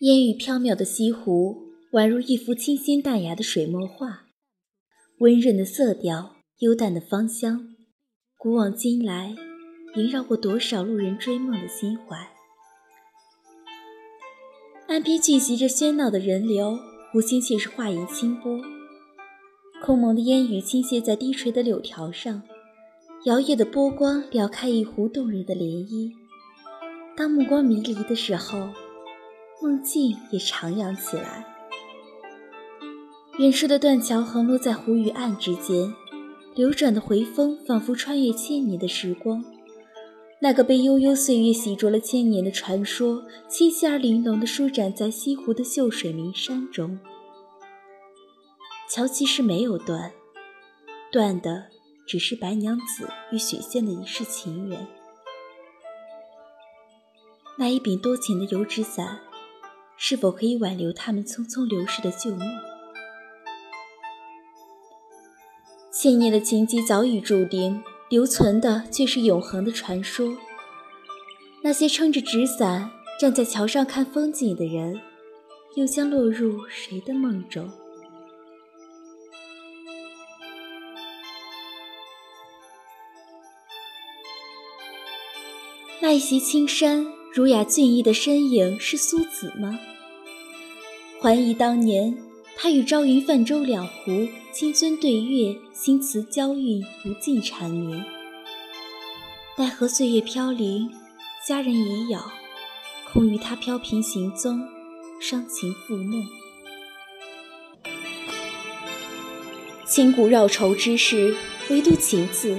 烟雨飘渺的西湖，宛如一幅清新淡雅的水墨画，温润的色调，幽淡的芳香，古往今来，萦绕过多少路人追梦的心怀。岸边聚集着喧闹的人流，湖心却是画影清波。空蒙的烟雨倾泻在低垂的柳条上，摇曳的波光撩开一湖动人的涟漪。当目光迷离的时候。梦境也徜徉起来，远处的断桥横落在湖与岸之间，流转的回风仿佛穿越千年的时光。那个被悠悠岁月洗濯了千年的传说，清晰而玲珑地舒展在西湖的秀水名山中。桥其实没有断，断的只是白娘子与许仙的一世情缘。那一柄多情的油纸伞。是否可以挽留他们匆匆流逝的旧梦？千年的情迹早已注定，留存的却是永恒的传说。那些撑着纸伞站在桥上看风景的人，又将落入谁的梦中？那一袭青衫、儒雅俊逸的身影，是苏子吗？还忆当年，他与朝云泛舟两湖，金樽对月，新词交韵，不尽缠绵。奈何岁月飘零，佳人已老，空余他飘萍行踪，伤情复梦。千古绕愁之事，唯独情字。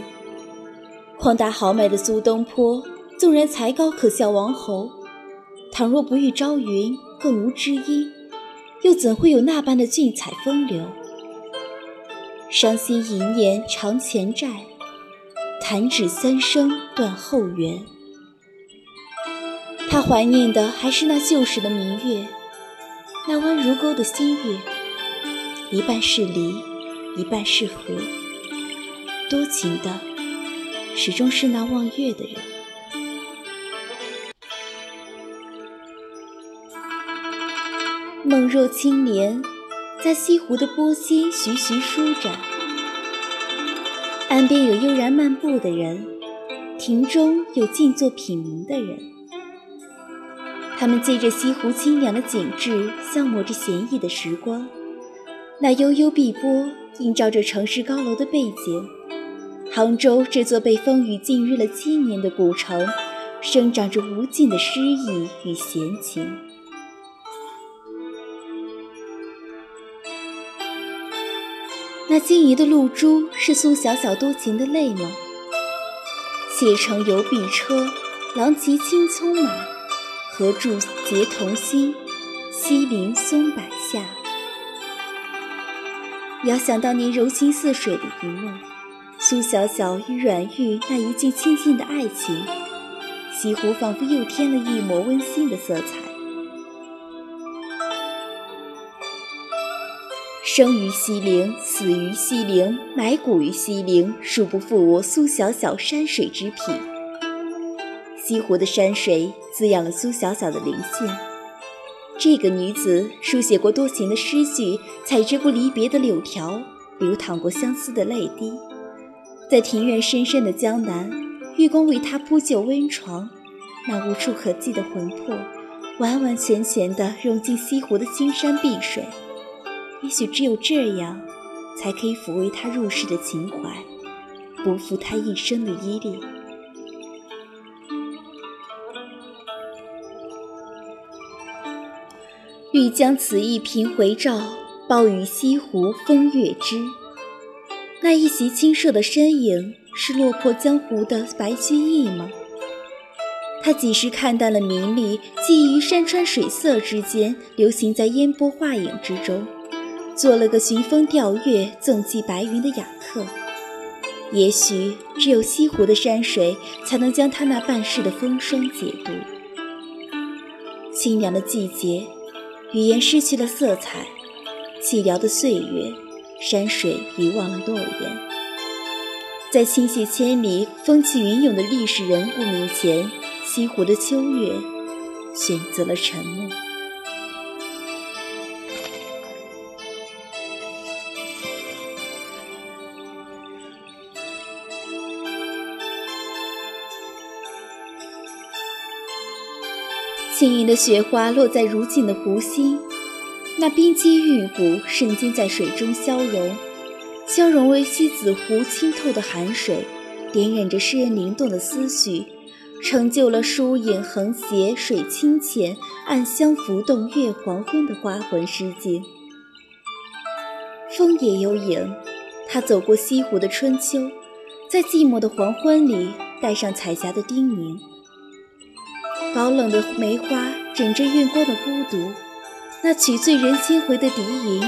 旷达豪迈的苏东坡，纵然才高可笑王侯，倘若不遇朝云，更无知音。又怎会有那般的俊采风流？伤心一念偿前债，弹指三生断后缘。他怀念的还是那旧时的明月，那弯如钩的新月，一半是离，一半是合。多情的，始终是那望月的人。梦若青莲，在西湖的波心徐徐舒展。岸边有悠然漫步的人，亭中有静坐品茗的人。他们借着西湖清凉的景致，消磨着闲逸的时光。那悠悠碧波映照着城市高楼的背景。杭州这座被风雨浸润了千年的古城，生长着无尽的诗意与闲情。那晶莹的露珠是苏小小多情的泪吗？且乘游碧车，郎骑青葱马，何处结同心？西林松柏下。遥想当年柔情似水的一幕，苏小小与阮玉那一见倾心的爱情，西湖仿佛又添了一抹温馨的色彩。生于西陵，死于西陵，埋骨于西陵，恕不负我苏小小山水之癖。西湖的山水滋养了苏小小的灵性。这个女子书写过多情的诗句，采摘过离别的柳条，流淌过相思的泪滴。在庭院深深的江南，月光为她铺就温床，那无处可寄的魂魄，完完全全地融进西湖的青山碧水。也许只有这样，才可以抚慰他入世的情怀，不负他一生的依恋。欲将此意频回照，抱与西湖风月之。那一袭清瘦的身影，是落魄江湖的白居易吗？他几时看淡了名利，寄于山川水色之间，流行在烟波画影之中。做了个寻风钓月、纵骑白云的雅客，也许只有西湖的山水才能将他那半世的风霜解读。清凉的季节，语言失去了色彩；寂寥的岁月，山水遗忘了诺言。在倾泻千里、风起云涌的历史人物面前，西湖的秋月选择了沉默。晶莹的雪花落在如镜的湖心，那冰肌玉骨瞬间在水中消融，消融为西子湖清透的寒水，点染着诗人灵动的思绪，成就了疏影横斜，水清浅，暗香浮动，月黄昏的花魂诗境。风也有影，他走过西湖的春秋，在寂寞的黄昏里，带上彩霞的叮咛。高冷的梅花枕着月光的孤独，那曲醉人心回的笛吟，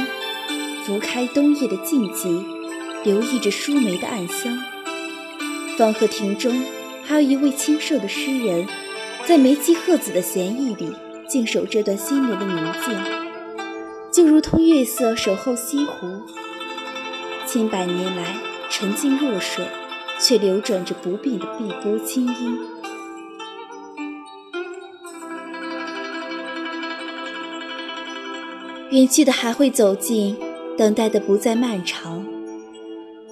拂开冬夜的静寂，留意着疏梅的暗香。方荷亭中还有一位清瘦的诗人，在梅妻鹤子的闲意里静守这段心灵的宁静。就如同月色守候西湖，千百年来沉静若水，却流转着不变的碧波清音。远去的还会走近，等待的不再漫长。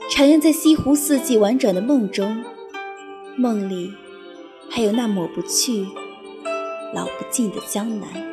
徜徉在西湖四季婉转的梦中，梦里还有那抹不去、老不尽的江南。